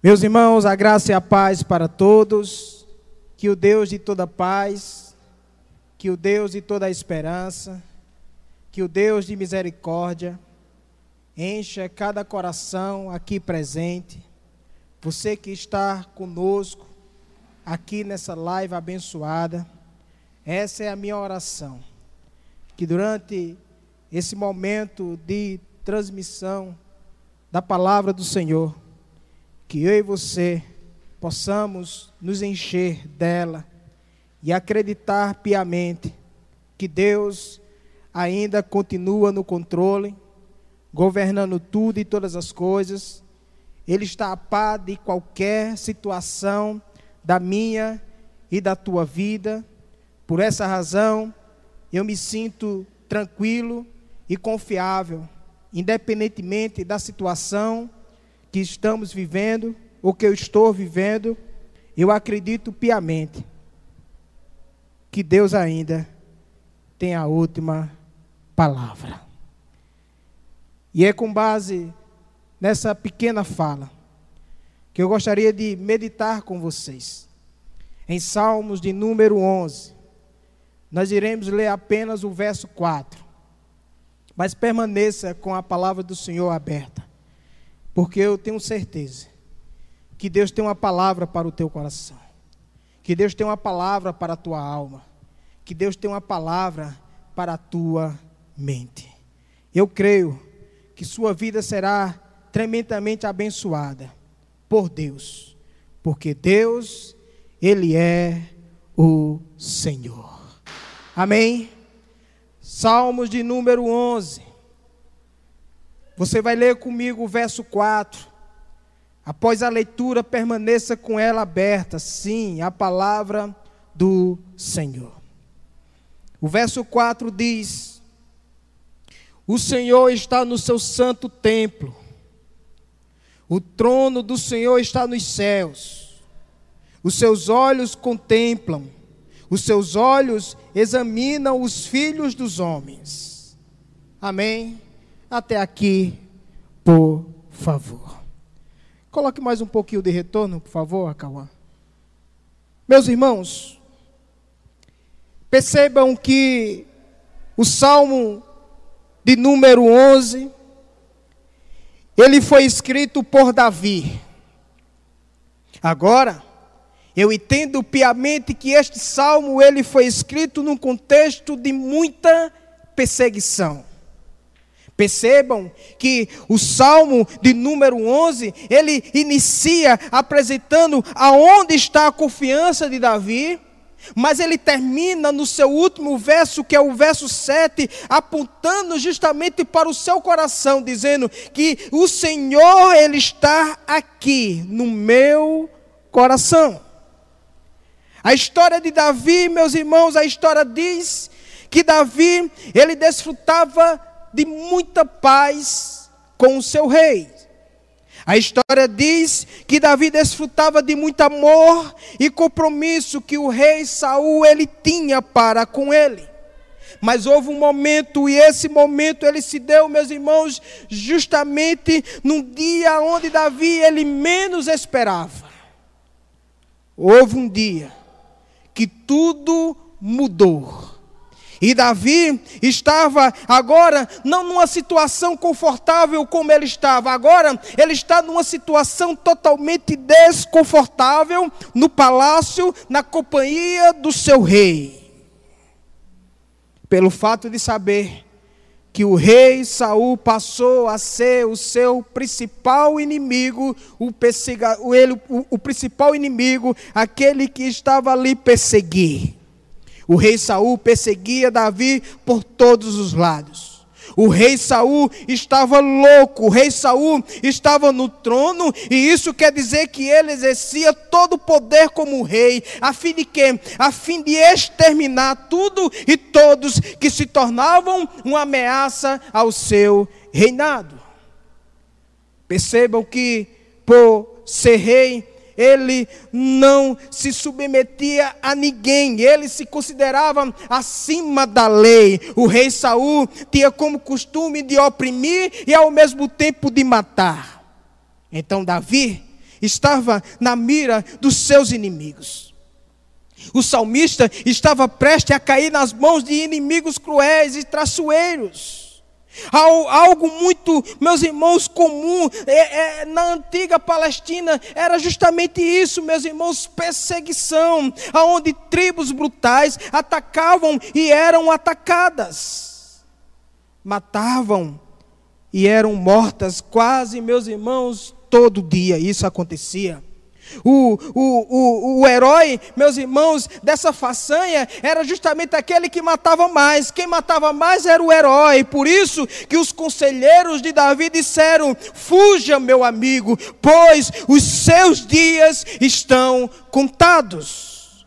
Meus irmãos, a graça e a paz para todos, que o Deus de toda paz, que o Deus de toda esperança, que o Deus de misericórdia, encha cada coração aqui presente, você que está conosco, aqui nessa live abençoada, essa é a minha oração, que durante esse momento de transmissão da palavra do Senhor, que eu e você possamos nos encher dela e acreditar piamente que Deus ainda continua no controle, governando tudo e todas as coisas. Ele está a par de qualquer situação da minha e da tua vida. Por essa razão, eu me sinto tranquilo e confiável, independentemente da situação que estamos vivendo, ou que eu estou vivendo, eu acredito piamente que Deus ainda tem a última palavra. E é com base nessa pequena fala que eu gostaria de meditar com vocês. Em Salmos de número 11, nós iremos ler apenas o verso 4. Mas permaneça com a palavra do Senhor aberta. Porque eu tenho certeza que Deus tem uma palavra para o teu coração. Que Deus tem uma palavra para a tua alma. Que Deus tem uma palavra para a tua mente. Eu creio que sua vida será tremendamente abençoada por Deus. Porque Deus, Ele é o Senhor. Amém? Salmos de número 11. Você vai ler comigo o verso 4. Após a leitura, permaneça com ela aberta. Sim, a palavra do Senhor. O verso 4 diz: O Senhor está no seu santo templo. O trono do Senhor está nos céus. Os seus olhos contemplam, os seus olhos examinam os filhos dos homens. Amém? Até aqui, por favor. Coloque mais um pouquinho de retorno, por favor, Acauã. Meus irmãos, percebam que o Salmo de número 11, ele foi escrito por Davi. Agora, eu entendo piamente que este salmo ele foi escrito num contexto de muita perseguição. Percebam que o Salmo de número 11, ele inicia apresentando aonde está a confiança de Davi, mas ele termina no seu último verso, que é o verso 7, apontando justamente para o seu coração, dizendo que o Senhor ele está aqui no meu coração. A história de Davi, meus irmãos, a história diz que Davi, ele desfrutava de muita paz com o seu rei. A história diz que Davi desfrutava de muito amor e compromisso que o rei Saul ele tinha para com ele. Mas houve um momento, e esse momento ele se deu, meus irmãos, justamente num dia onde Davi ele menos esperava. Houve um dia que tudo mudou. E Davi estava agora não numa situação confortável como ele estava, agora ele está numa situação totalmente desconfortável no palácio, na companhia do seu rei. Pelo fato de saber que o rei Saul passou a ser o seu principal inimigo, o, o, o principal inimigo, aquele que estava ali perseguir. O rei Saul perseguia Davi por todos os lados. O rei Saul estava louco, o rei Saul estava no trono, e isso quer dizer que ele exercia todo o poder como rei, a fim de quê? A fim de exterminar tudo e todos que se tornavam uma ameaça ao seu reinado. Percebam que por ser rei, ele não se submetia a ninguém, ele se considerava acima da lei. O rei Saul tinha como costume de oprimir e ao mesmo tempo de matar. Então Davi, estava na mira dos seus inimigos. O salmista estava prestes a cair nas mãos de inimigos cruéis e traiçoeiros. Algo muito, meus irmãos, comum é, é, na antiga Palestina era justamente isso, meus irmãos, perseguição, aonde tribos brutais atacavam e eram atacadas, matavam e eram mortas, quase, meus irmãos, todo dia isso acontecia. O, o, o, o herói, meus irmãos, dessa façanha era justamente aquele que matava mais. Quem matava mais era o herói. Por isso que os conselheiros de Davi disseram: Fuja, meu amigo, pois os seus dias estão contados.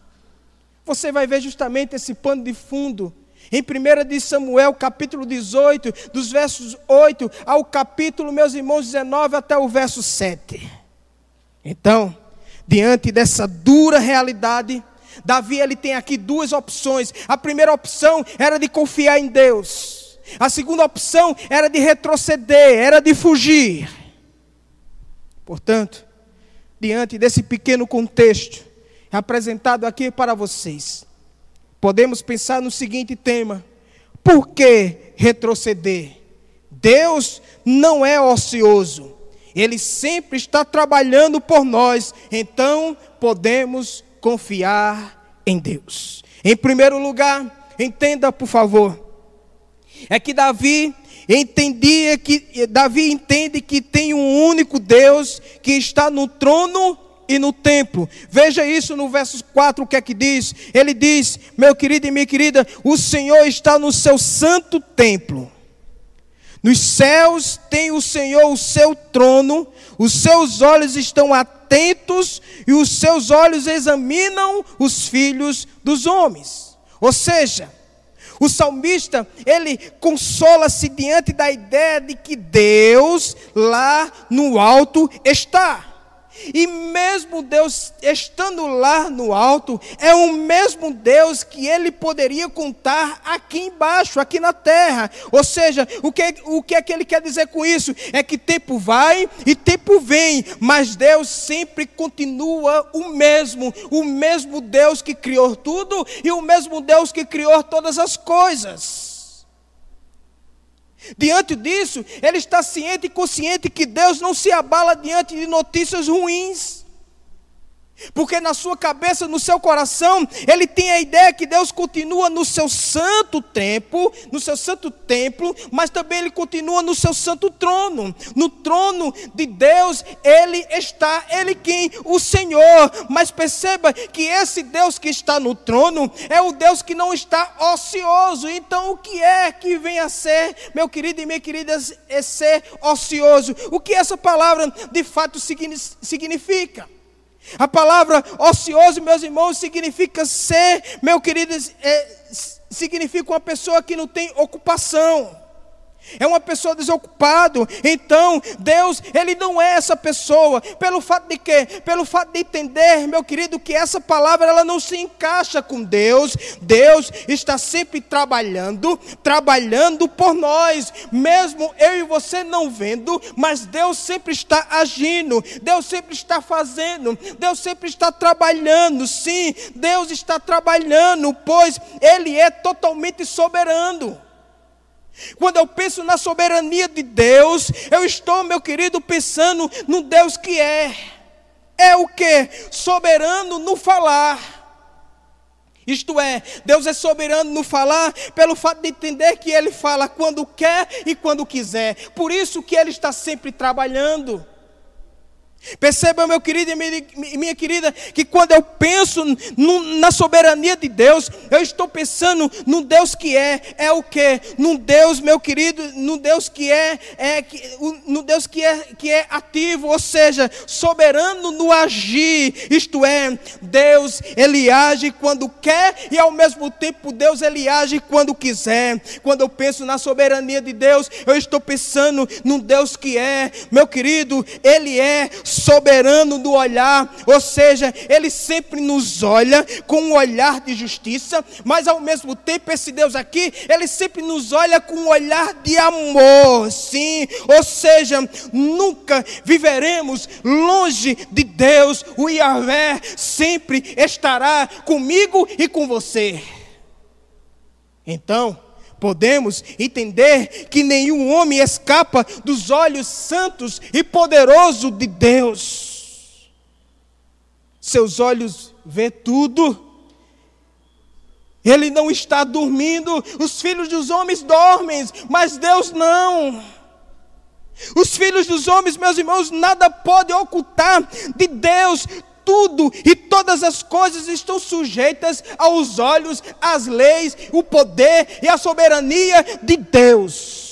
Você vai ver justamente esse pano de fundo em 1 de Samuel, capítulo 18, dos versos 8 ao capítulo, meus irmãos, 19 até o verso 7. Então, diante dessa dura realidade, Davi ele tem aqui duas opções. A primeira opção era de confiar em Deus. A segunda opção era de retroceder, era de fugir. Portanto, diante desse pequeno contexto apresentado aqui para vocês, podemos pensar no seguinte tema: por que retroceder? Deus não é ocioso. Ele sempre está trabalhando por nós, então podemos confiar em Deus. Em primeiro lugar, entenda por favor, é que Davi entendia que Davi entende que tem um único Deus que está no trono e no templo. Veja isso no verso 4, o que é que diz? Ele diz: Meu querido e minha querida, o Senhor está no seu santo templo. Nos céus tem o Senhor o seu trono, os seus olhos estão atentos e os seus olhos examinam os filhos dos homens. Ou seja, o salmista, ele consola-se diante da ideia de que Deus lá no alto está. E mesmo Deus estando lá no alto, é o mesmo Deus que ele poderia contar aqui embaixo, aqui na terra. Ou seja, o que, o que é que ele quer dizer com isso? É que tempo vai e tempo vem, mas Deus sempre continua o mesmo, o mesmo Deus que criou tudo e o mesmo Deus que criou todas as coisas. Diante disso, ele está ciente e consciente que Deus não se abala diante de notícias ruins. Porque na sua cabeça, no seu coração, ele tem a ideia que Deus continua no seu santo templo, no seu santo templo, mas também ele continua no seu santo trono. No trono de Deus, ele está, ele quem? O Senhor. Mas perceba que esse Deus que está no trono é o Deus que não está ocioso. Então, o que é que vem a ser, meu querido e minha querida, é ser ocioso? O que essa palavra de fato significa? A palavra ocioso, meus irmãos, significa ser, meu querido, é, significa uma pessoa que não tem ocupação é uma pessoa desocupada. Então, Deus, Ele não é essa pessoa. Pelo fato de quê? Pelo fato de entender, meu querido, que essa palavra ela não se encaixa com Deus. Deus está sempre trabalhando, trabalhando por nós, mesmo eu e você não vendo, mas Deus sempre está agindo, Deus sempre está fazendo, Deus sempre está trabalhando. Sim, Deus está trabalhando, pois Ele é totalmente soberano. Quando eu penso na soberania de Deus, eu estou, meu querido, pensando no Deus que é. É o que? Soberano no falar. Isto é, Deus é soberano no falar, pelo fato de entender que Ele fala quando quer e quando quiser. Por isso que Ele está sempre trabalhando. Perceba, meu querido e minha querida, que quando eu penso na soberania de Deus, eu estou pensando num Deus que é, é o que? Num Deus, meu querido, num Deus que é, é no Deus que é, que é ativo, ou seja, soberano no agir. Isto é, Deus, ele age quando quer e ao mesmo tempo Deus ele age quando quiser. Quando eu penso na soberania de Deus, eu estou pensando num Deus que é, meu querido, ele é soberano do olhar, ou seja, ele sempre nos olha com um olhar de justiça, mas ao mesmo tempo esse Deus aqui, ele sempre nos olha com um olhar de amor, sim, ou seja, nunca viveremos longe de Deus, o Yahvé sempre estará comigo e com você. Então, podemos entender que nenhum homem escapa dos olhos santos e poderosos de Deus. Seus olhos vê tudo. Ele não está dormindo, os filhos dos homens dormem, mas Deus não. Os filhos dos homens, meus irmãos, nada pode ocultar de Deus tudo e todas as coisas estão sujeitas aos olhos, às leis, o poder e a soberania de Deus.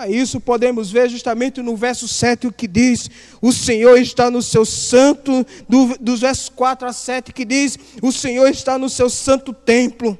A isso podemos ver justamente no verso 7 o que diz: O Senhor está no seu santo, do, dos versos 4 a 7 que diz: O Senhor está no seu santo templo.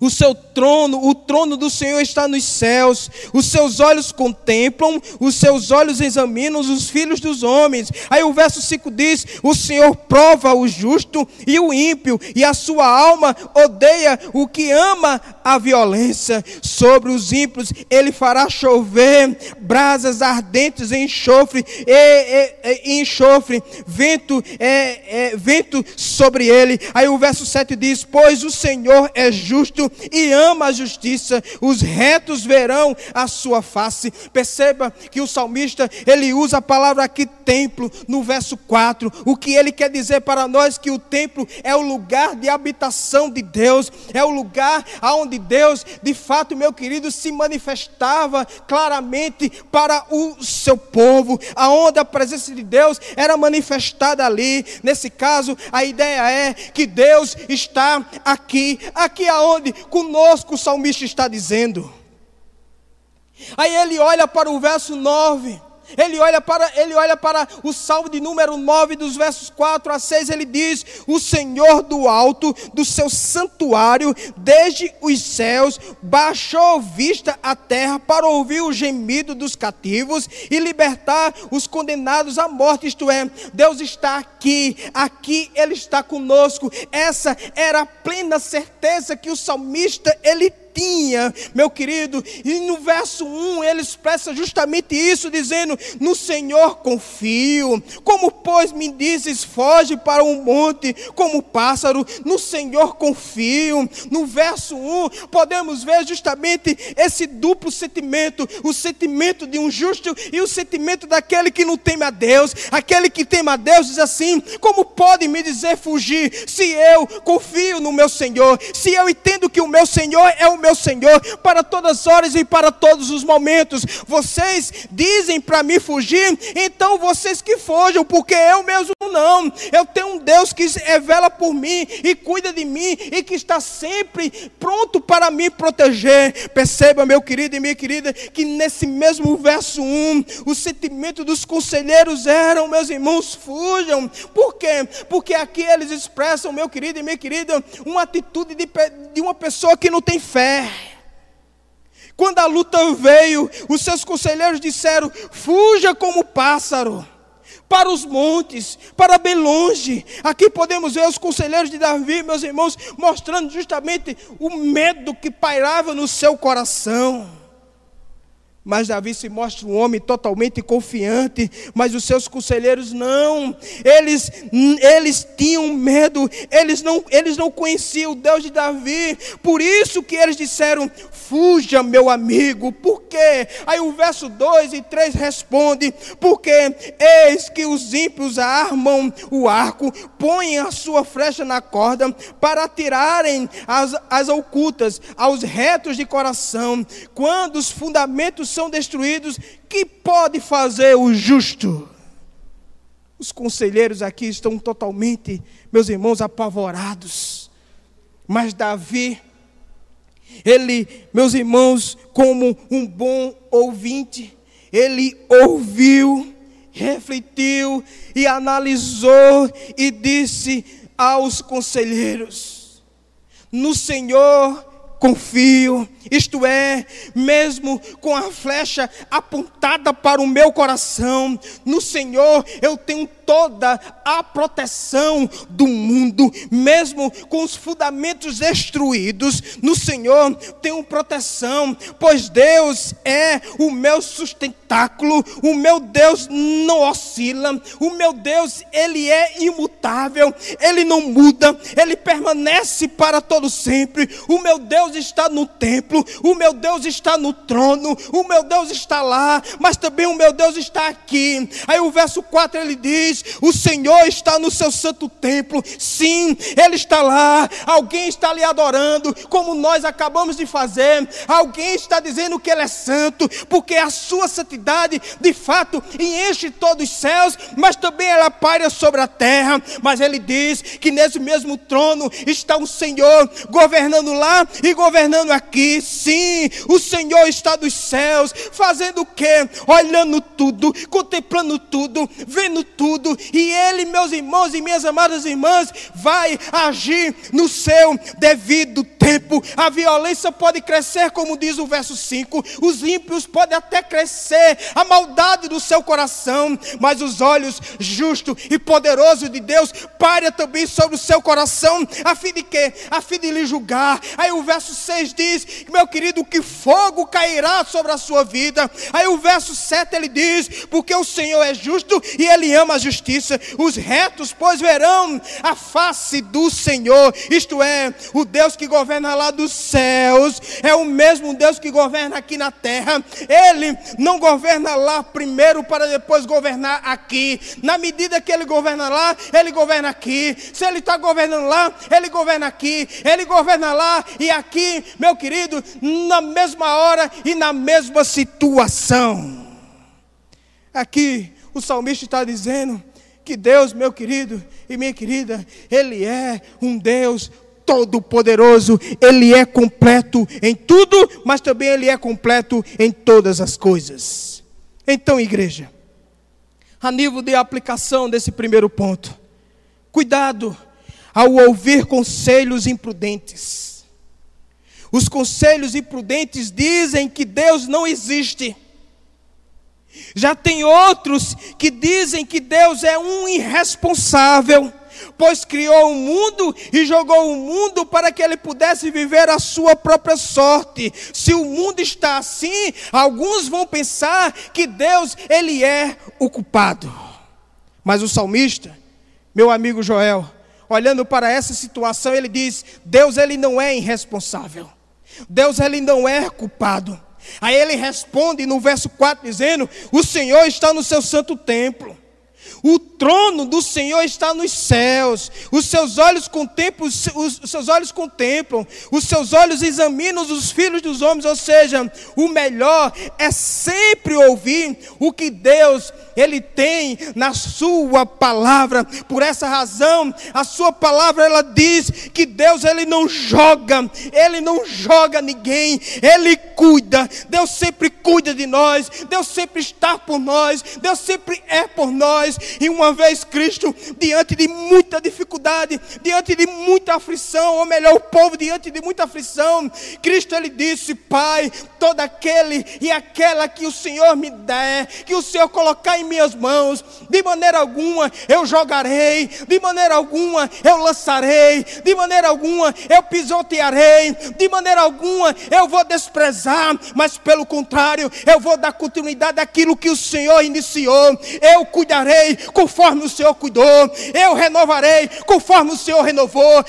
O seu trono, o trono do Senhor está nos céus. Os seus olhos contemplam, os seus olhos examinam os filhos dos homens. Aí o verso 5 diz: O Senhor prova o justo e o ímpio, e a sua alma odeia o que ama a violência. Sobre os ímpios ele fará chover brasas ardentes em enxofre, e, e, e enxofre, vento, é, é, vento sobre ele. Aí o verso 7 diz: Pois o Senhor é justo justo e ama a justiça, os retos verão a sua face. Perceba que o salmista, ele usa a palavra aqui templo no verso 4. O que ele quer dizer para nós que o templo é o lugar de habitação de Deus, é o lugar aonde Deus, de fato, meu querido, se manifestava claramente para o seu povo, aonde a presença de Deus era manifestada ali. Nesse caso, a ideia é que Deus está aqui, aqui aonde conosco o salmista está dizendo. Aí ele olha para o verso 9. Ele olha para, ele olha para o salmo de número 9, dos versos 4 a 6, ele diz: O Senhor do alto, do seu santuário, desde os céus, baixou vista à terra para ouvir o gemido dos cativos e libertar os condenados à morte. Isto é, Deus está aqui, aqui Ele está conosco. Essa era a plena certeza que o salmista ele tinha, meu querido. E no verso 1 ele expressa justamente isso, dizendo: No Senhor confio. Como, pois, me dizes, foge para um monte como pássaro, no Senhor confio. No verso 1 podemos ver justamente esse duplo sentimento: o sentimento de um justo e o sentimento daquele que não teme a Deus. Aquele que teme a Deus diz assim: Como pode me dizer fugir, se eu confio no meu Senhor, se eu entendo que o meu Senhor é o meu Senhor para todas as horas e para todos os momentos. Vocês dizem para mim fugir, então vocês que fujam, porque eu mesmo não. Eu tenho um Deus que revela por mim e cuida de mim e que está sempre pronto para me proteger. Perceba, meu querido e minha querida, que nesse mesmo verso 1, o sentimento dos conselheiros eram, meus irmãos, fujam. Por quê? Porque aqui eles expressam, meu querido e minha querida, uma atitude de, de uma pessoa que não tem fé. Quando a luta veio, os seus conselheiros disseram: fuja como pássaro para os montes, para bem longe. Aqui podemos ver os conselheiros de Davi, meus irmãos, mostrando justamente o medo que pairava no seu coração. Mas Davi se mostra um homem totalmente confiante, mas os seus conselheiros não. Eles, eles tinham medo, eles não, eles não conheciam o Deus de Davi. Por isso que eles disseram: "Fuja, meu amigo". Por quê? Aí o verso 2 e 3 responde: "Porque eis que os ímpios armam o arco, põem a sua flecha na corda para atirarem as, as ocultas aos retos de coração, quando os fundamentos são destruídos, que pode fazer o justo? Os conselheiros aqui estão totalmente, meus irmãos, apavorados. Mas Davi, ele, meus irmãos, como um bom ouvinte, ele ouviu, refletiu e analisou e disse aos conselheiros: No Senhor confio isto é, mesmo com a flecha apontada para o meu coração, no Senhor eu tenho toda a proteção do mundo, mesmo com os fundamentos destruídos, no Senhor tenho proteção, pois Deus é o meu sustentáculo, o meu Deus não oscila, o meu Deus, ele é imutável, ele não muda, ele permanece para todo sempre. O meu Deus está no templo, o meu Deus está no trono, o meu Deus está lá, mas também o meu Deus está aqui. Aí o verso 4 ele diz: O Senhor está no seu santo templo. Sim, ele está lá. Alguém está ali adorando, como nós acabamos de fazer. Alguém está dizendo que ele é santo, porque a sua santidade, de fato, enche todos os céus, mas também ela paira sobre a terra. Mas ele diz que nesse mesmo trono está o Senhor governando lá e governando aqui. Sim, o Senhor está dos céus, fazendo o quê? Olhando tudo, contemplando tudo, vendo tudo, e Ele, meus irmãos e minhas amadas irmãs, vai agir no seu devido tempo. A violência pode crescer, como diz o verso 5, os ímpios podem até crescer, a maldade do seu coração, mas os olhos justos e poderosos de Deus paira também sobre o seu coração, a fim de quê? A fim de lhe julgar. Aí o verso 6 diz, meu querido, que fogo cairá sobre a sua vida. Aí o verso 7 ele diz, porque o Senhor é justo e ele ama a justiça. Os retos, pois, verão a face do Senhor, isto é, o Deus que governa lá dos céus, é o mesmo Deus que governa aqui na terra. Ele não governa lá primeiro para depois governar aqui. Na medida que ele governa lá, ele governa aqui. Se ele está governando lá, ele governa aqui. Ele governa lá e aqui, meu querido, na mesma hora e na mesma situação. Aqui o salmista está dizendo que Deus, meu querido e minha querida, Ele é um Deus todo-poderoso, Ele é completo em tudo, mas também Ele é completo em todas as coisas. Então, igreja, a nível de aplicação desse primeiro ponto, cuidado ao ouvir conselhos imprudentes. Os conselhos imprudentes dizem que Deus não existe. Já tem outros que dizem que Deus é um irresponsável, pois criou o mundo e jogou o mundo para que ele pudesse viver a sua própria sorte. Se o mundo está assim, alguns vão pensar que Deus ele é o culpado. Mas o salmista, meu amigo Joel, olhando para essa situação, ele diz: Deus ele não é irresponsável. Deus ele não é culpado. Aí ele responde no verso 4 dizendo: O Senhor está no seu santo templo. O trono do Senhor está nos céus. Os seus olhos contemplam, os, seus olhos contemplam, os seus olhos examinam os filhos dos homens, ou seja, o melhor é sempre ouvir o que Deus ele tem na sua palavra. Por essa razão, a sua palavra ela diz que Deus ele não joga, ele não joga ninguém, ele cuida. Deus sempre cuida de nós, Deus sempre está por nós, Deus sempre é por nós. E uma vez Cristo, diante de muita dificuldade, diante de muita aflição, ou melhor, o povo diante de muita aflição, Cristo ele disse: Pai, todo aquele e aquela que o Senhor me der, que o Senhor colocar em minhas mãos, de maneira alguma eu jogarei, de maneira alguma eu lançarei, de maneira alguma eu pisotearei, de maneira alguma eu vou desprezar, mas pelo contrário, eu vou dar continuidade àquilo que o Senhor iniciou, eu cuidarei conforme o Senhor cuidou, eu renovarei conforme o Senhor renovou,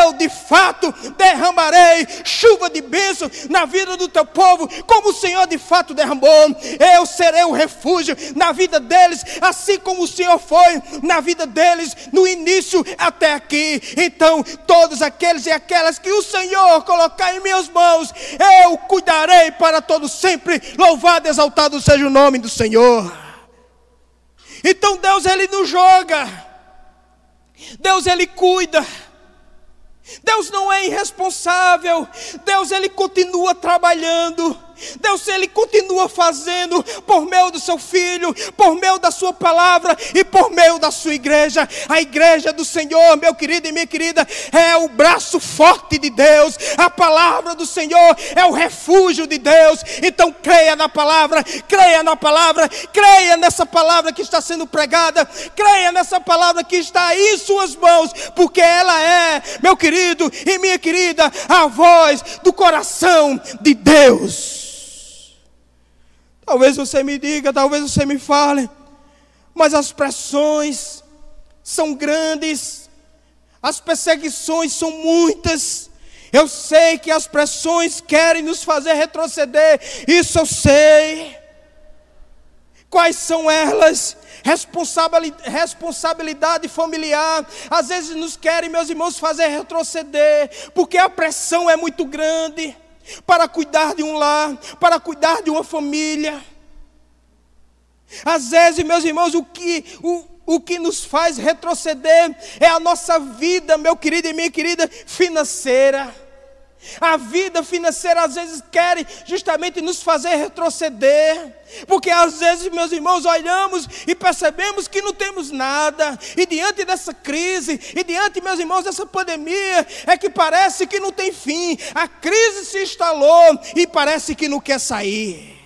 eu de fato derramarei chuva de bênção na vida do teu povo, como o Senhor de fato derramou, eu serei o refúgio na vida deles, assim como o Senhor foi na vida deles, no início até aqui. Então, todos aqueles e aquelas que o Senhor colocar em minhas mãos, eu cuidarei para todo sempre. Louvado exaltado seja o nome do Senhor. Então Deus ele não joga. Deus ele cuida. Deus não é irresponsável. Deus ele continua trabalhando. Deus, Ele continua fazendo por meio do seu filho, por meio da sua palavra e por meio da sua igreja. A igreja do Senhor, meu querido e minha querida, é o braço forte de Deus. A palavra do Senhor é o refúgio de Deus. Então creia na palavra, creia na palavra, creia nessa palavra que está sendo pregada, creia nessa palavra que está aí em suas mãos, porque ela é, meu querido e minha querida, a voz do coração de Deus. Talvez você me diga, talvez você me fale, mas as pressões são grandes, as perseguições são muitas. Eu sei que as pressões querem nos fazer retroceder, isso eu sei. Quais são elas? Responsabilidade familiar, às vezes nos querem, meus irmãos, fazer retroceder, porque a pressão é muito grande para cuidar de um lar, para cuidar de uma família. Às vezes, meus irmãos, o que, o, o que nos faz retroceder é a nossa vida, meu querido e minha querida, financeira. A vida financeira às vezes quer justamente nos fazer retroceder, porque às vezes, meus irmãos, olhamos e percebemos que não temos nada, e diante dessa crise, e diante, meus irmãos, dessa pandemia, é que parece que não tem fim, a crise se instalou e parece que não quer sair.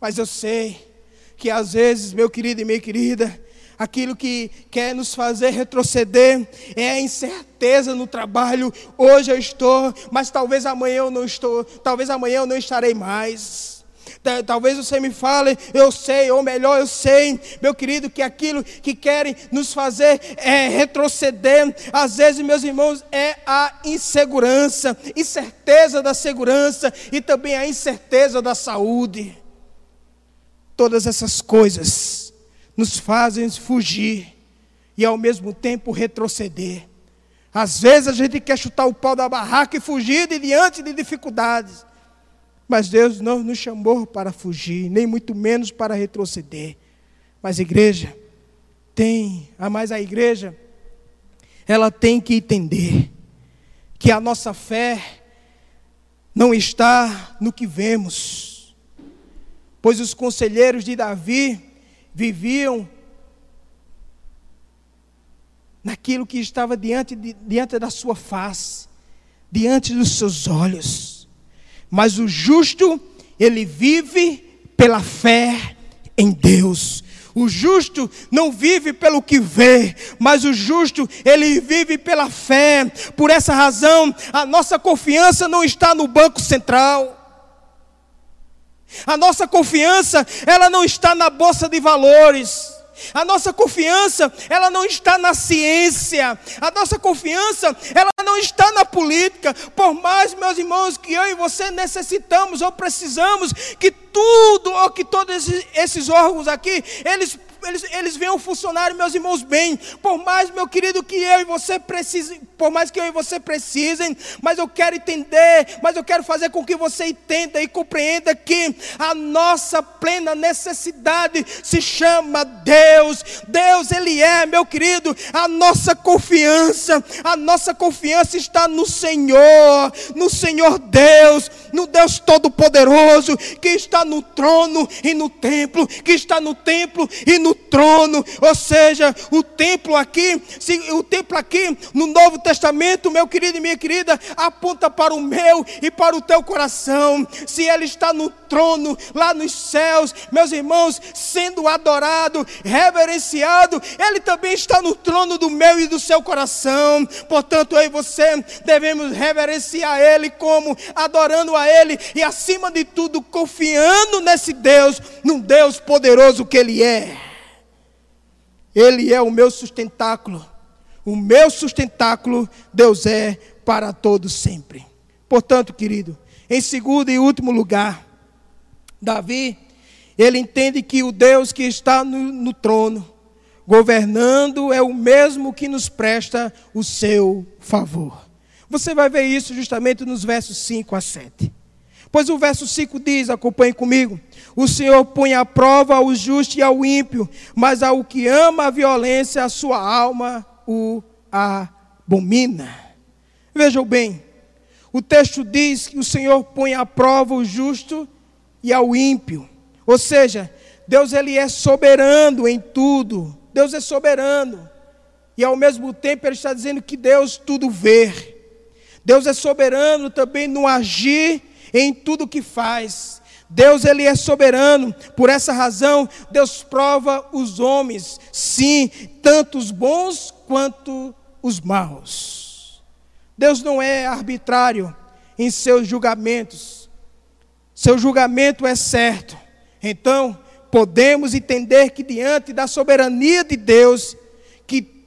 Mas eu sei que às vezes, meu querido e minha querida, aquilo que quer nos fazer retroceder é a incerteza no trabalho. Hoje eu estou, mas talvez amanhã eu não estou, talvez amanhã eu não estarei mais. Talvez você me fale, eu sei, ou melhor, eu sei, meu querido, que aquilo que querem nos fazer é retroceder, às vezes, meus irmãos, é a insegurança, incerteza da segurança e também a incerteza da saúde. Todas essas coisas nos fazem fugir e ao mesmo tempo retroceder. Às vezes a gente quer chutar o pau da barraca e fugir de diante de dificuldades. Mas Deus não nos chamou para fugir, nem muito menos para retroceder. Mas igreja tem, a mais a igreja, ela tem que entender que a nossa fé não está no que vemos. Pois os conselheiros de Davi viviam naquilo que estava diante, de, diante da sua face, diante dos seus olhos. Mas o justo, ele vive pela fé em Deus. O justo não vive pelo que vê, mas o justo, ele vive pela fé. Por essa razão, a nossa confiança não está no Banco Central. A nossa confiança, ela não está na bolsa de valores. A nossa confiança, ela não está na ciência. A nossa confiança, ela não está na política. Por mais, meus irmãos, que eu e você necessitamos ou precisamos que tudo ou que todos esses, órgãos aqui, eles eles, eles venham funcionar, meus irmãos, bem. Por mais, meu querido, que eu e você precisem, por mais que eu e você precisem, mas eu quero entender, mas eu quero fazer com que você entenda e compreenda que a nossa plena necessidade se chama Deus. Deus, Ele é, meu querido, a nossa confiança, a nossa confiança está no Senhor, no Senhor Deus, no Deus Todo-Poderoso, que está no trono e no templo, que está no templo e no trono, ou seja, o templo aqui, o templo aqui no Novo Testamento, meu querido e minha querida, aponta para o meu e para o teu coração. Se ele está no trono lá nos céus, meus irmãos, sendo adorado, reverenciado, ele também está no trono do meu e do seu coração. Portanto, eu e você devemos reverenciar ele como adorando a ele e acima de tudo confiando nesse Deus, num Deus poderoso que ele é. Ele é o meu sustentáculo. O meu sustentáculo, Deus é para todos sempre. Portanto, querido, em segundo e último lugar, Davi, ele entende que o Deus que está no, no trono, governando, é o mesmo que nos presta o seu favor. Você vai ver isso justamente nos versos 5 a 7. Pois o verso 5 diz: acompanhe comigo. O Senhor põe à prova ao justo e ao ímpio, mas ao que ama a violência, a sua alma o abomina. Vejam bem, o texto diz que o Senhor põe à prova o justo e ao ímpio. Ou seja, Deus ele é soberano em tudo. Deus é soberano. E ao mesmo tempo ele está dizendo que Deus tudo vê. Deus é soberano também no agir em tudo que faz. Deus ele é soberano, por essa razão Deus prova os homens, sim, tanto os bons quanto os maus. Deus não é arbitrário em seus julgamentos. Seu julgamento é certo. Então, podemos entender que diante da soberania de Deus,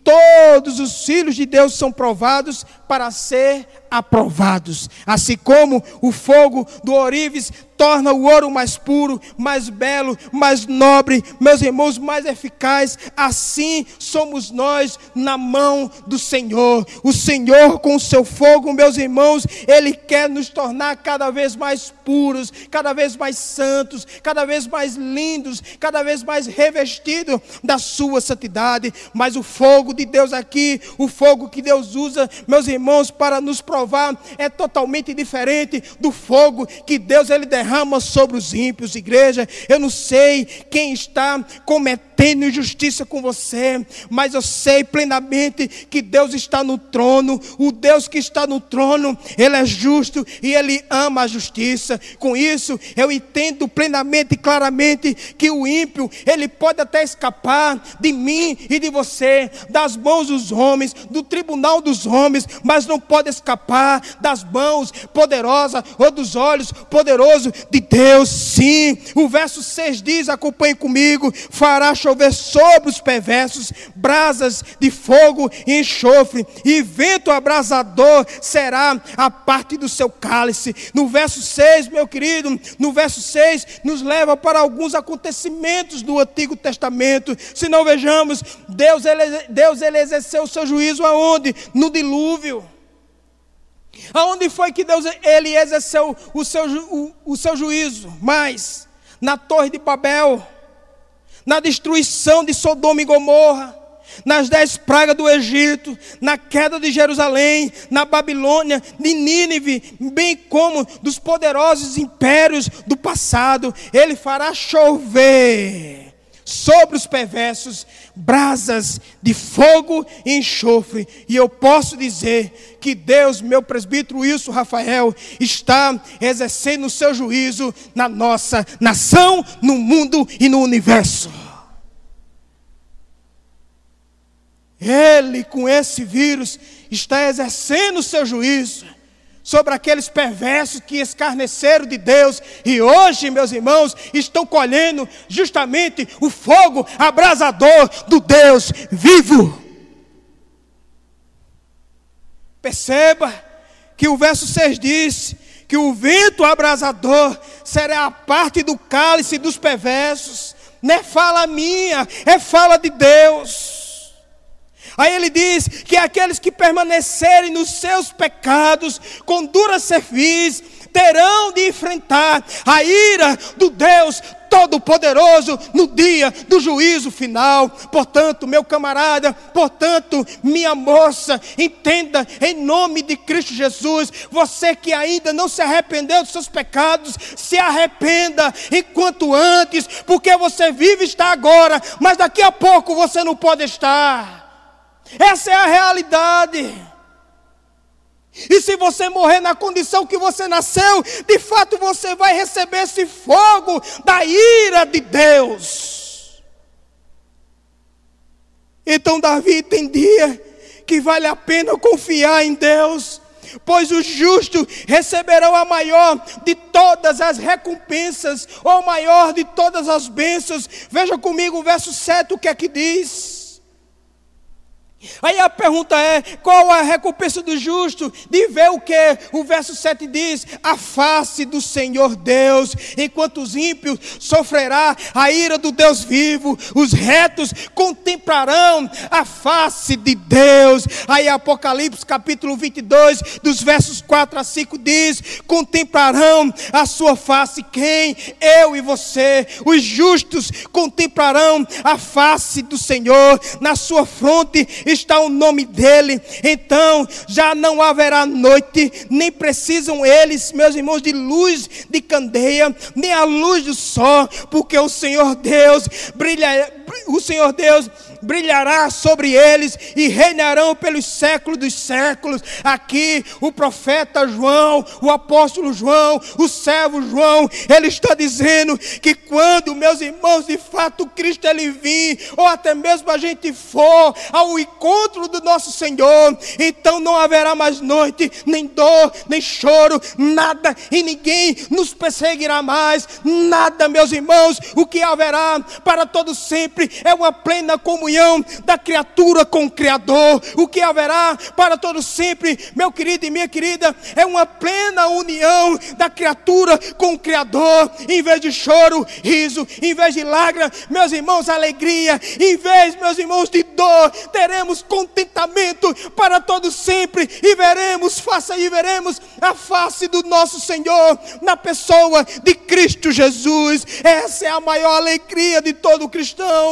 todos os filhos de Deus são provados para ser aprovados. Assim como o fogo do orives torna o ouro mais puro, mais belo, mais nobre, meus irmãos, mais eficaz, assim somos nós na mão do Senhor. O Senhor, com o seu fogo, meus irmãos, Ele quer nos tornar cada vez mais puros, cada vez mais santos, cada vez mais lindos, cada vez mais revestidos da Sua santidade. Mas o fogo de Deus aqui, o fogo que Deus usa, meus irmãos, para nos provar, é totalmente diferente do fogo que Deus ele derrama sobre os ímpios, igreja. Eu não sei quem está cometendo injustiça com você, mas eu sei plenamente que Deus está no trono. O Deus que está no trono, ele é justo e ele ama a justiça. Com isso, eu entendo plenamente e claramente que o ímpio, ele pode até escapar de mim e de você, das mãos dos homens, do tribunal dos homens, mas não pode escapar das mãos poderosas ou dos olhos poderosos de Deus. Sim, o verso 6 diz: acompanhe comigo, fará chover sobre os perversos brasas de fogo e enxofre, e vento abrasador será a parte do seu cálice. No verso 6, meu querido, no verso 6, nos leva para alguns acontecimentos do Antigo Testamento. Se não vejamos, Deus ele, Deus ele exerceu o seu juízo aonde? No dilúvio. Aonde foi que Deus ele exerceu o seu, o, o seu juízo? Mais, na Torre de Babel, na destruição de Sodoma e Gomorra, nas dez pragas do Egito, na queda de Jerusalém, na Babilônia, de Nínive, bem como dos poderosos impérios do passado, ele fará chover sobre os perversos brasas de fogo e enxofre. E eu posso dizer que Deus, meu presbítero Wilson Rafael, está exercendo o seu juízo na nossa nação, no mundo e no universo. Ele, com esse vírus, está exercendo o seu juízo sobre aqueles perversos que escarneceram de Deus e hoje, meus irmãos, estão colhendo justamente o fogo abrasador do Deus vivo. Perceba que o verso 6 diz que o vento abrasador será a parte do cálice dos perversos. Não é fala minha, é fala de Deus. Aí ele diz que aqueles que permanecerem nos seus pecados, com dura cerviz, terão de enfrentar a ira do Deus Todo-Poderoso no dia do juízo final. Portanto, meu camarada, portanto, minha moça, entenda em nome de Cristo Jesus, você que ainda não se arrependeu dos seus pecados, se arrependa enquanto antes, porque você vive está agora, mas daqui a pouco você não pode estar. Essa é a realidade. E se você morrer na condição que você nasceu, de fato você vai receber esse fogo da ira de Deus. Então Davi entendia que vale a pena confiar em Deus, pois os justos receberão a maior de todas as recompensas, ou maior de todas as bênçãos. Veja comigo o verso 7, o que é que diz? Aí a pergunta é: qual a recompensa do justo? De ver o que o verso 7 diz: a face do Senhor Deus, enquanto os ímpios sofrerá a ira do Deus vivo, os retos contemplarão a face de Deus. Aí Apocalipse capítulo 22, dos versos 4 a 5 diz: contemplarão a sua face quem? Eu e você. Os justos contemplarão a face do Senhor na sua fronte está o nome dele. Então já não haverá noite, nem precisam eles, meus irmãos, de luz de candeia, nem a luz do sol, porque o Senhor Deus brilha, o Senhor Deus brilhará sobre eles e reinarão pelos séculos dos séculos. Aqui o profeta João, o apóstolo João, o servo João, ele está dizendo que quando, meus irmãos, de fato Cristo ele vir, ou até mesmo a gente for ao encontro do nosso Senhor, então não haverá mais noite, nem dor, nem choro, nada, e ninguém nos perseguirá mais, nada, meus irmãos, o que haverá para todos sempre é uma plena comunhão da criatura com o Criador. O que haverá para todos sempre, meu querido e minha querida, é uma plena união da criatura com o Criador. Em vez de choro, riso, em vez de lágrima, meus irmãos, alegria, em vez, meus irmãos, de dor, teremos contentamento para todos sempre e veremos, faça e veremos a face do nosso Senhor na pessoa de Cristo Jesus. Essa é a maior alegria de todo cristão,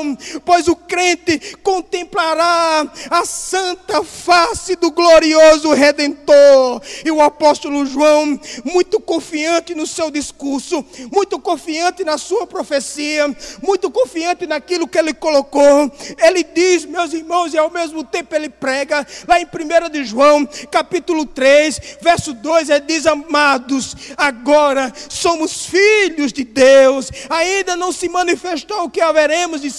pois o crente contemplará a santa face do glorioso Redentor. E o apóstolo João, muito confiante no seu discurso, muito confiante na sua profecia, muito confiante naquilo que ele colocou, ele diz, meus irmãos, e ao mesmo tempo ele prega, lá em 1 de João, capítulo 3, verso 2, ele diz: Amados, agora somos filhos de Deus, ainda não se manifestou o que haveremos de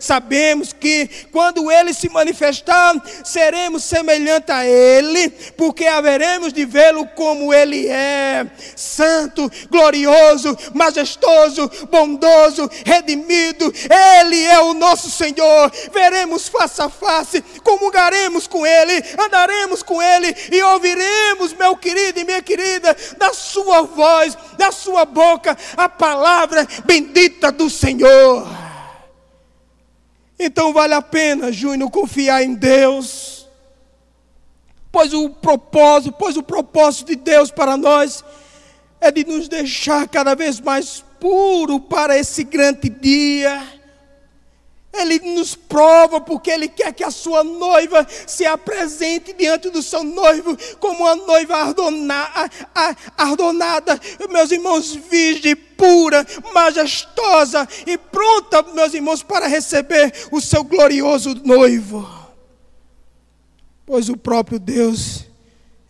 sabemos que quando ele se manifestar, seremos semelhantes a ele, porque haveremos de vê-lo como ele é: santo, glorioso, majestoso, bondoso, redimido. Ele é o nosso Senhor. Veremos face a face, comungaremos com ele, andaremos com ele e ouviremos, meu querido e minha querida, da sua voz, da sua boca, a palavra bendita do Senhor. Então vale a pena, Júnior, confiar em Deus. Pois o propósito, pois o propósito de Deus para nós é de nos deixar cada vez mais puro para esse grande dia. Ele nos prova porque Ele quer que a sua noiva se apresente diante do seu noivo como uma noiva ardonada, meus irmãos, virgem, pura, majestosa e pronta, meus irmãos, para receber o seu glorioso noivo. Pois o próprio Deus,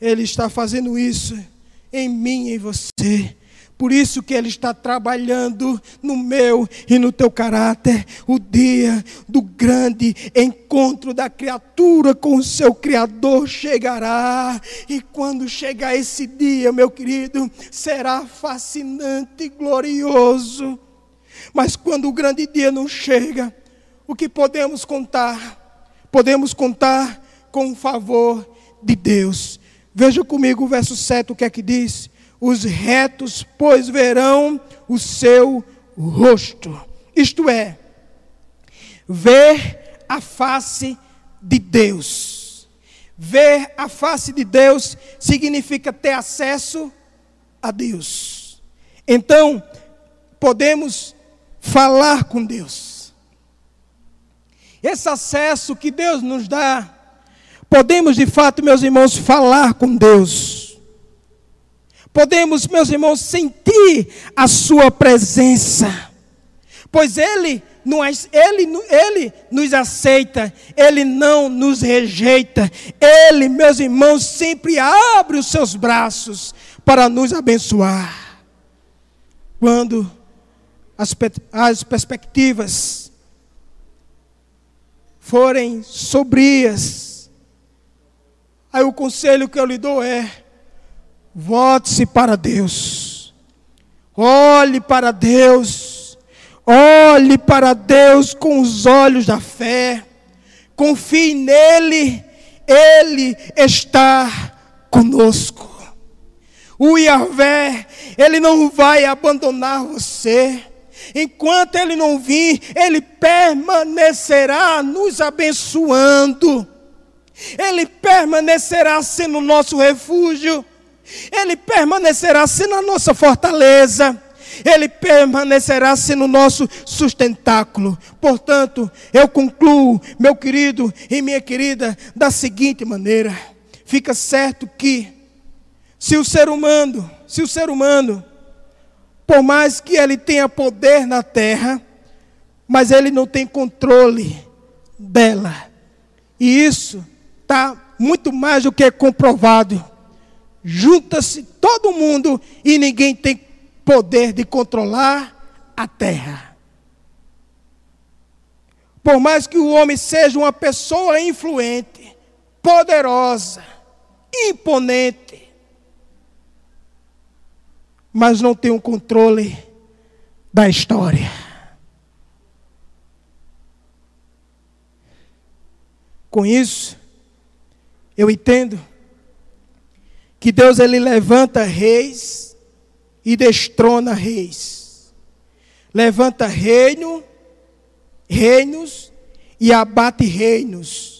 Ele está fazendo isso em mim e em você por isso que Ele está trabalhando no meu e no teu caráter. O dia do grande encontro da criatura com o seu Criador chegará. E quando chegar esse dia, meu querido, será fascinante e glorioso. Mas quando o grande dia não chega, o que podemos contar? Podemos contar com o favor de Deus. Veja comigo o verso 7, o que é que diz? Os retos, pois verão o seu rosto. Isto é, ver a face de Deus. Ver a face de Deus significa ter acesso a Deus. Então, podemos falar com Deus. Esse acesso que Deus nos dá, podemos de fato, meus irmãos, falar com Deus podemos, meus irmãos, sentir a Sua presença, pois Ele, ele, ele nos aceita, Ele não nos rejeita, Ele, meus irmãos, sempre abre os seus braços para nos abençoar. Quando as, as perspectivas forem sobrias, aí o conselho que eu lhe dou é: Volte-se para Deus. Olhe para Deus. Olhe para Deus com os olhos da fé. Confie nele. Ele está conosco. O Yahvé, ele não vai abandonar você. Enquanto ele não vir, ele permanecerá nos abençoando. Ele permanecerá sendo nosso refúgio. Ele permanecerá sendo a nossa fortaleza. Ele permanecerá sendo nosso sustentáculo. Portanto, eu concluo, meu querido e minha querida, da seguinte maneira: fica certo que, se o ser humano, se o ser humano, por mais que ele tenha poder na terra, mas ele não tem controle dela. E isso está muito mais do que comprovado. Junta-se todo mundo e ninguém tem poder de controlar a terra. Por mais que o homem seja uma pessoa influente, poderosa, imponente, mas não tem o um controle da história. Com isso, eu entendo que Deus ele levanta reis e destrona reis. Levanta reino, reinos e abate reinos.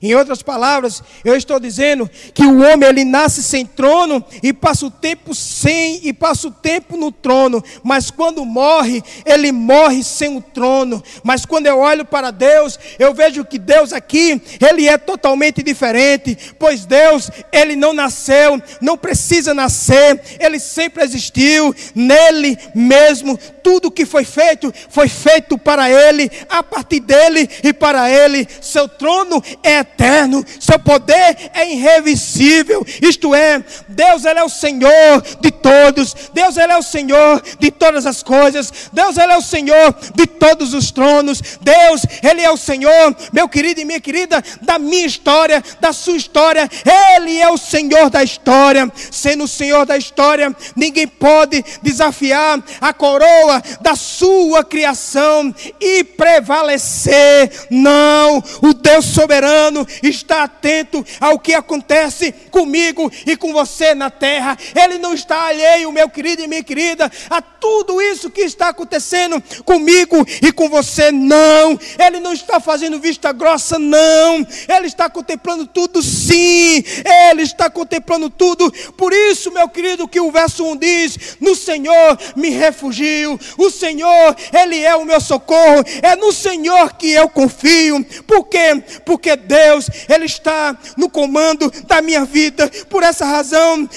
Em outras palavras, eu estou dizendo que o homem ele nasce sem trono e passa o tempo sem e passa o tempo no trono, mas quando morre, ele morre sem o trono. Mas quando eu olho para Deus, eu vejo que Deus aqui, ele é totalmente diferente, pois Deus, ele não nasceu, não precisa nascer, ele sempre existiu, nele mesmo tudo que foi feito foi feito para ele, a partir dele e para ele. Seu trono é eterno, seu poder é irreversível. Isto é, Deus ele é o Senhor de todos. Deus ele é o Senhor de todas as coisas. Deus ele é o Senhor de todos os tronos. Deus, ele é o Senhor, meu querido e minha querida, da minha história, da sua história. Ele é o Senhor da história. Sendo o Senhor da história, ninguém pode desafiar a coroa da sua criação e prevalecer. Não, o Deus soberano está atento ao que acontece comigo e com você na terra. Ele não está alheio, meu querido e minha querida, a tudo isso que está acontecendo comigo e com você, não. Ele não está fazendo vista grossa, não. Ele está contemplando tudo, sim. Ele está contemplando tudo. Por isso, meu querido, que o verso 1 diz: No Senhor me refugio, o Senhor, Ele é o meu socorro, é no Senhor que eu confio. Por quê? Porque Deus Deus, Ele está no comando da minha vida. Por essa razão,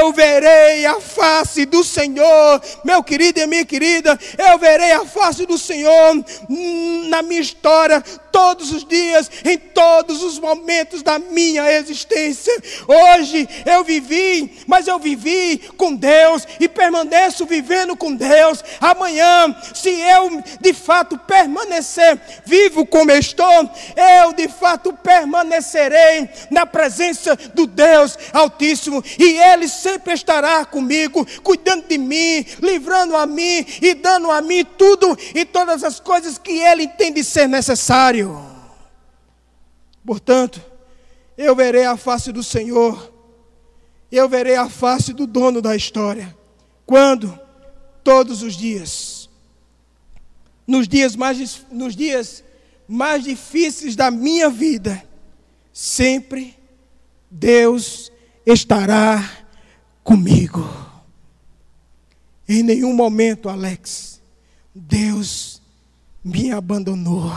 eu verei a face do Senhor, meu querido e minha querida, eu verei a face do Senhor na minha história todos os dias, em todos os momentos da minha existência. Hoje eu vivi, mas eu vivi com Deus e permaneço vivendo com Deus. Amanhã, se eu de fato permanecer vivo como estou, eu de fato permanecerei na presença do Deus Altíssimo e Ele sempre estará comigo, cuidando de mim, livrando a mim e dando a mim tudo e todas as coisas que Ele entende ser necessário. Portanto, eu verei a face do Senhor, eu verei a face do dono da história. Quando? Todos os dias. Nos dias mais, nos dias mais difíceis da minha vida, sempre Deus estará comigo. Em nenhum momento, Alex, Deus me abandonou.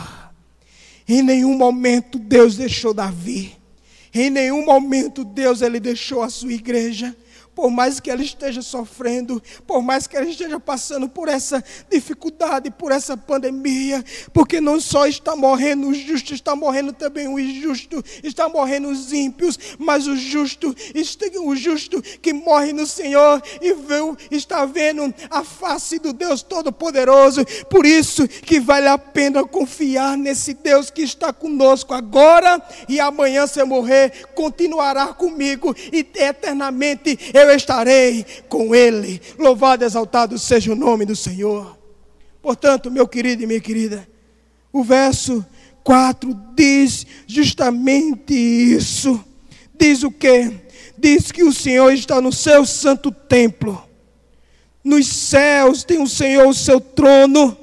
Em nenhum momento Deus deixou Davi. Em nenhum momento Deus ele deixou a sua igreja por mais que ela esteja sofrendo, por mais que ela esteja passando por essa dificuldade, por essa pandemia, porque não só está morrendo o justo, está morrendo também o injusto, está morrendo os ímpios, mas o justo, o justo que morre no Senhor e viu, está vendo a face do Deus Todo-Poderoso, por isso que vale a pena confiar nesse Deus que está conosco agora e amanhã se eu morrer, continuará comigo e eternamente eu eu estarei com ele. Louvado e exaltado seja o nome do Senhor. Portanto, meu querido e minha querida, o verso 4 diz justamente isso. Diz o que? Diz que o Senhor está no seu santo templo. Nos céus tem o Senhor o seu trono.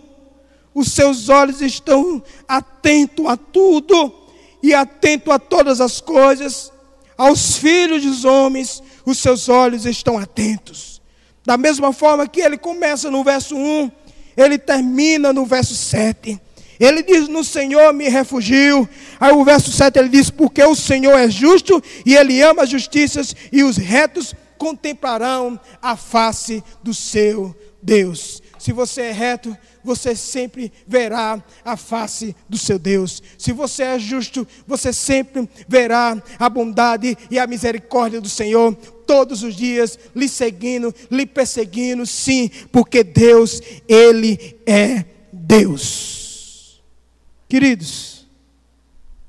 Os seus olhos estão atentos a tudo e atento a todas as coisas. Aos filhos dos homens, os seus olhos estão atentos. Da mesma forma que ele começa no verso 1, ele termina no verso 7. Ele diz: No Senhor me refugio. Aí o verso 7 ele diz: Porque o Senhor é justo e ele ama as justiças e os retos contemplarão a face do seu Deus. Se você é reto, você sempre verá a face do seu Deus. Se você é justo, você sempre verá a bondade e a misericórdia do Senhor todos os dias, lhe seguindo, lhe perseguindo, sim, porque Deus, Ele é Deus. Queridos,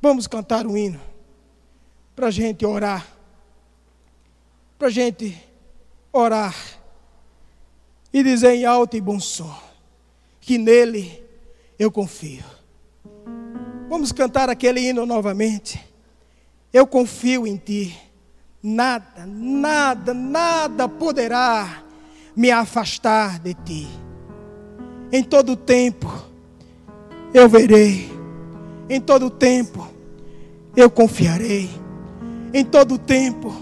vamos cantar um hino para a gente orar, para a gente orar e dizer em alto e bom som que nele eu confio. Vamos cantar aquele hino novamente. Eu confio em ti. Nada, nada, nada poderá me afastar de ti. Em todo tempo eu verei. Em todo tempo eu confiarei. Em todo tempo,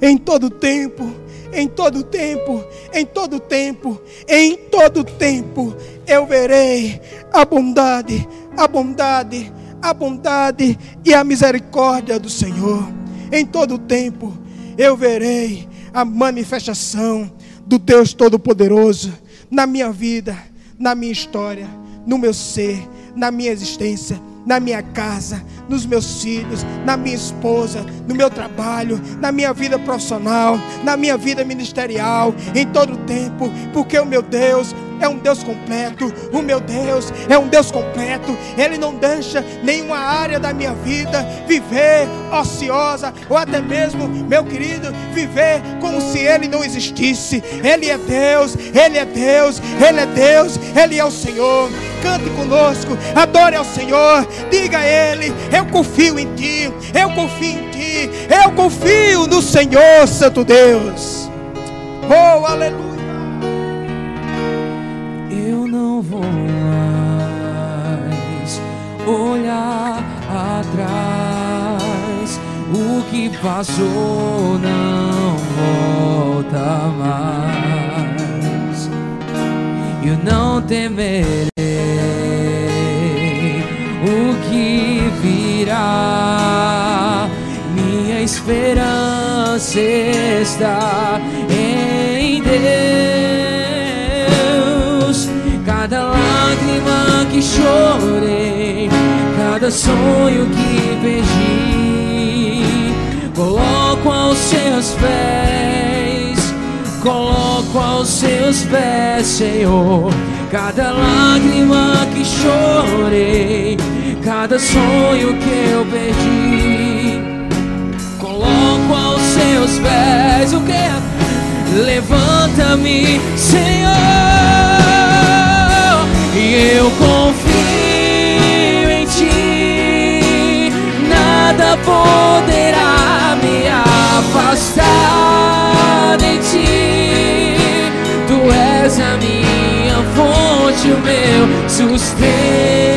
em todo tempo em todo tempo, em todo tempo, em todo tempo, eu verei a bondade, a bondade, a bondade e a misericórdia do Senhor. Em todo tempo, eu verei a manifestação do Deus Todo-Poderoso na minha vida, na minha história, no meu ser, na minha existência na minha casa, nos meus filhos, na minha esposa, no meu trabalho, na minha vida profissional, na minha vida ministerial, em todo o tempo, porque o meu Deus é um Deus completo. O meu Deus é um Deus completo. Ele não deixa nenhuma área da minha vida viver ociosa, ou até mesmo, meu querido, viver como se Ele não existisse. Ele é Deus, Ele é Deus, Ele é Deus, Ele é o Senhor. Cante conosco, adore ao Senhor, diga a Ele: Eu confio em Ti, eu confio em Ti, eu confio no Senhor, Santo Deus. Oh, aleluia. Não vou mais olhar atrás. O que passou não volta mais. Eu não temerei o que virá. Minha esperança está que chorei, cada sonho que perdi, coloco aos seus pés, coloco aos seus pés, Senhor. Cada lágrima que chorei, cada sonho que eu perdi, coloco aos seus pés. O que? Levanta-me, Senhor eu confio em ti, nada poderá me afastar de ti. Tu és a minha fonte, o meu sustento,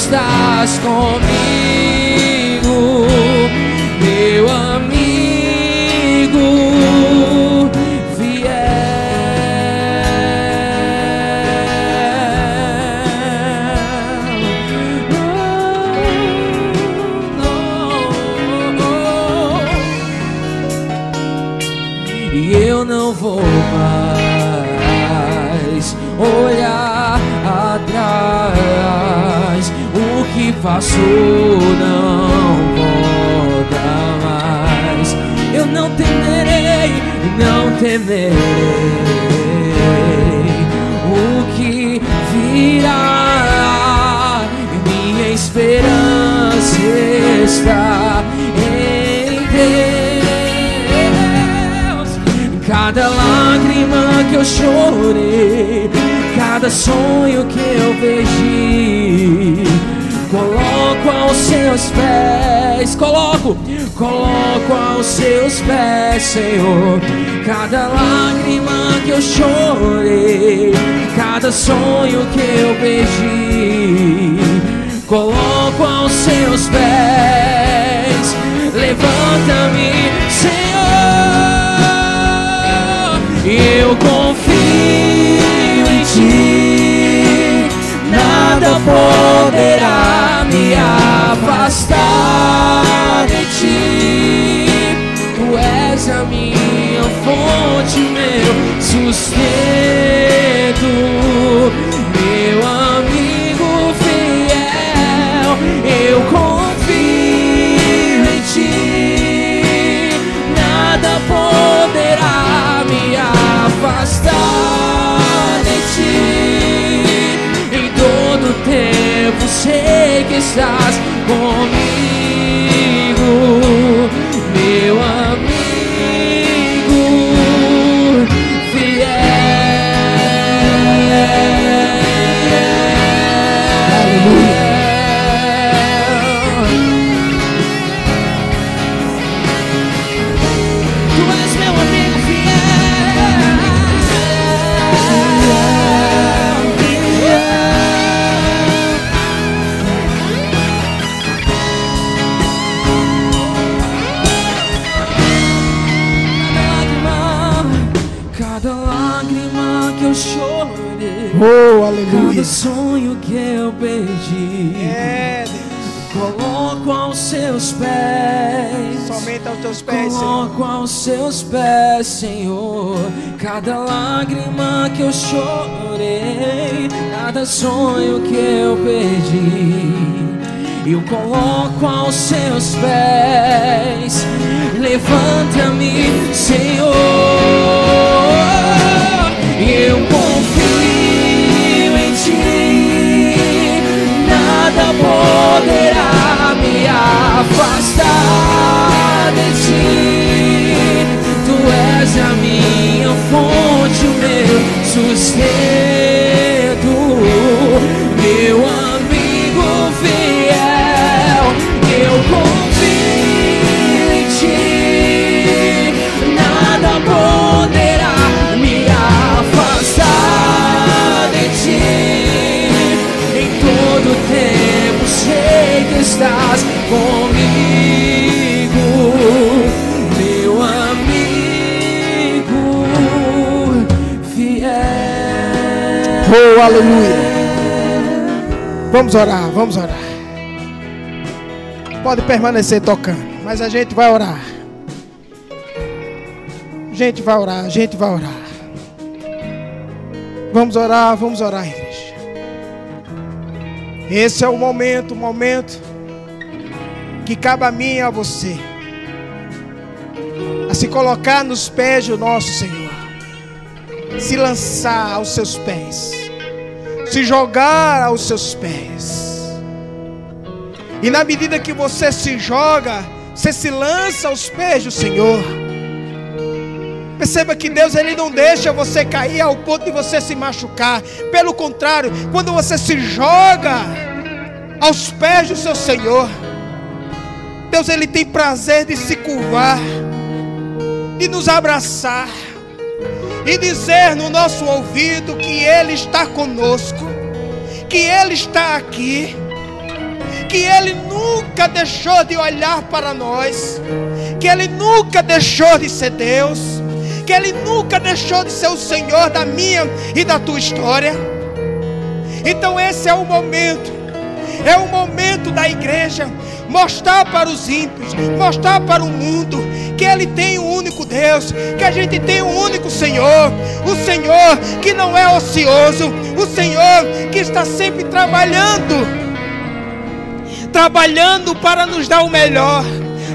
estás comigo, passou não volta mais. Eu não temerei, não temerei o que virá. Minha esperança está em Deus. Cada lágrima que eu chorei, cada sonho que eu perdi, coloco aos seus pés. Coloco, coloco aos seus pés, Senhor. Cada lágrima que eu chorei, cada sonho que eu perdi, coloco aos seus pés. Levanta-me, Senhor. Eu confio em ti. Nada poderá me afastar de ti. Tu és a minha fonte, meu sustento, meu amigo fiel. Eu confio em ti. Nada poderá me afastar de ti. Em todo tempo estás comigo, Oh, cada aleluia. sonho que eu perdi, É, Deus. coloco aos seus pés. Somente aos teus pés, Senhor. Coloco aos seus pés, Senhor, cada lágrima que eu chorei, cada sonho que eu perdi. Eu coloco aos seus pés, levanta-me, Senhor. Eu nada poderá me afastar de ti. Tu és a minha fonte, o meu sustento, meu amigo Oh, aleluia. Vamos orar, vamos orar. Pode permanecer tocando, mas a gente vai orar. A gente vai orar, a gente vai orar. Vamos orar, vamos orar, igreja. Esse é o momento, o momento que cabe a mim e a você. A se colocar nos pés do nosso Senhor. Se lançar aos seus pés se jogar aos seus pés. E na medida que você se joga, você se lança aos pés do Senhor. Perceba que Deus ele não deixa você cair ao ponto de você se machucar. Pelo contrário, quando você se joga aos pés do seu Senhor, Deus ele tem prazer de se curvar, de nos abraçar e dizer no nosso ouvido que Ele está conosco, que Ele está aqui, que Ele nunca deixou de olhar para nós, que Ele nunca deixou de ser Deus, que Ele nunca deixou de ser o Senhor da minha e da tua história. Então, esse é o momento, é o momento da igreja mostrar para os ímpios, mostrar para o mundo que Ele tem um único Deus, que a gente tem um único Senhor, o Senhor que não é ocioso, o Senhor que está sempre trabalhando, trabalhando para nos dar o melhor,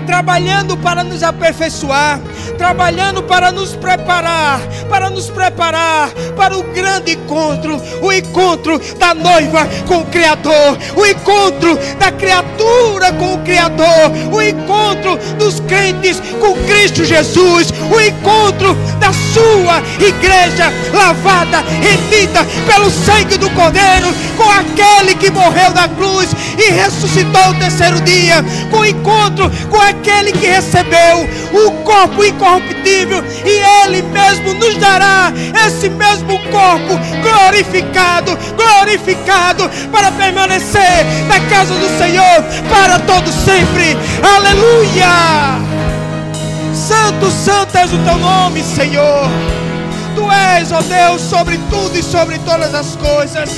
trabalhando para nos aperfeiçoar, trabalhando para nos preparar, para nos preparar para o grande encontro, o encontro da noiva com o Criador, o encontro da criatura com o Criador, o encontro dos crentes com Cristo Jesus, o encontro da sua igreja lavada, remida pelo sangue do Cordeiro, com aquele que morreu na cruz e ressuscitou o terceiro dia, com o encontro com aquele que recebeu o corpo incorruptível e ele mesmo nos dará esse mesmo corpo glorificado, glorificado para permanecer na casa do Senhor para todo sempre. Aleluia! Santo, santo és o teu nome, Senhor. Tu és, ó Deus, sobre tudo e sobre todas as coisas.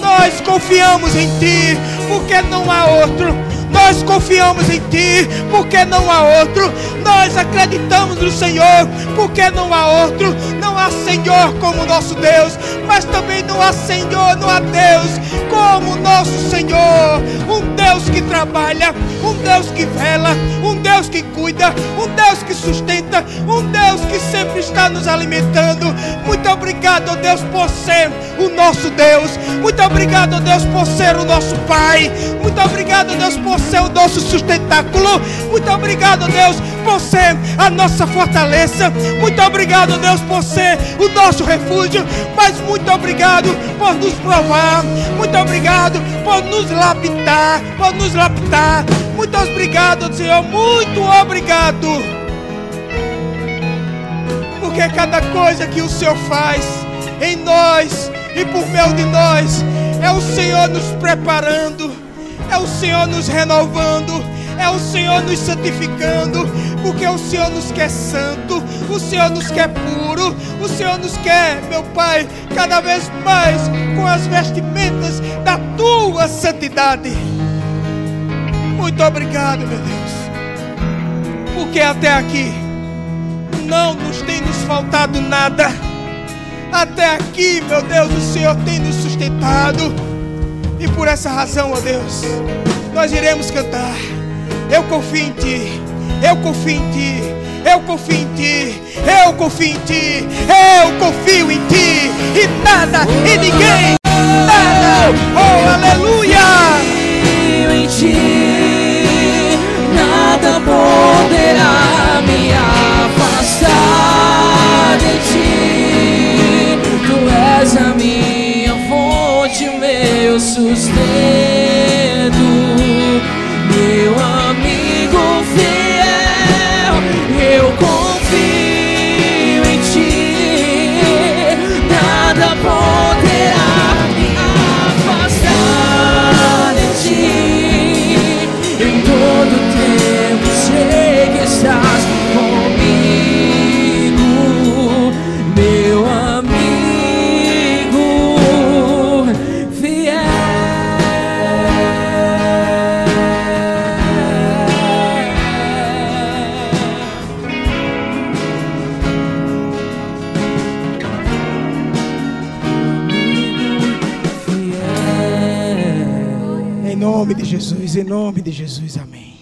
Nós confiamos em Ti, porque não há outro. Nós confiamos em Ti, porque não há outro. Nós acreditamos no Senhor, porque não há outro. Não há Senhor como nosso Deus, mas também não há Senhor, não há Deus como nosso Senhor. Um Deus que trabalha, um Deus que vela, um Deus que cuida, um Deus que sustenta, um Deus que sempre está nos alimentando. Muito obrigado, Deus, por ser o nosso Deus. Muito obrigado, Deus, por ser o nosso Pai. Muito obrigado, Deus, por ser o nosso sustentáculo. Muito obrigado, Deus, por ser a nossa fortaleza. Muito obrigado, Deus, por ser o nosso refúgio. Mas muito obrigado por nos provar. Muito obrigado por nos lapidar, por nos lapidar. Muito obrigado, Senhor. Muito obrigado. Porque cada coisa que o Senhor faz em nós e por meio de nós é o Senhor nos preparando, é o Senhor nos renovando, é o Senhor nos santificando, porque o Senhor nos quer santo, o Senhor nos quer puro, o Senhor nos quer, meu Pai, cada vez mais com as vestimentas da tua santidade. Muito obrigado, meu Deus, porque até aqui não nos tem nos faltado nada. Até aqui, meu Deus, o Senhor tem nos sustentado. E por essa razão, ó Deus, nós iremos cantar. Eu confio em Ti, eu confio em Ti, eu confio em Ti, eu confio em Ti, eu confio em Ti. E nada e ninguém, nada, oh aleluia. Meu sustento, Em nome de Jesus,